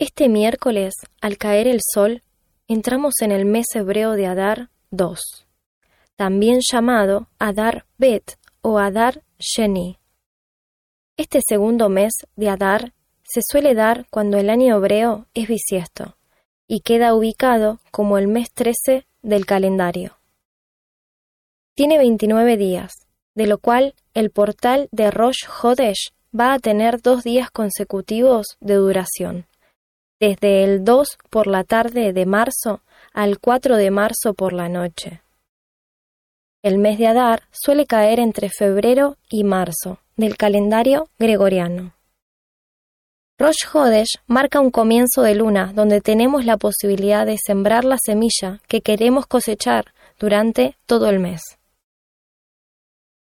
Este miércoles, al caer el sol, entramos en el mes hebreo de Adar 2, también llamado Adar Bet o Adar Sheni. Este segundo mes de Adar se suele dar cuando el año hebreo es bisiesto y queda ubicado como el mes 13 del calendario. Tiene 29 días, de lo cual el portal de Rosh Hodesh va a tener dos días consecutivos de duración desde el 2 por la tarde de marzo al 4 de marzo por la noche. El mes de Adar suele caer entre febrero y marzo del calendario gregoriano. Rosh Hodesh marca un comienzo de luna donde tenemos la posibilidad de sembrar la semilla que queremos cosechar durante todo el mes.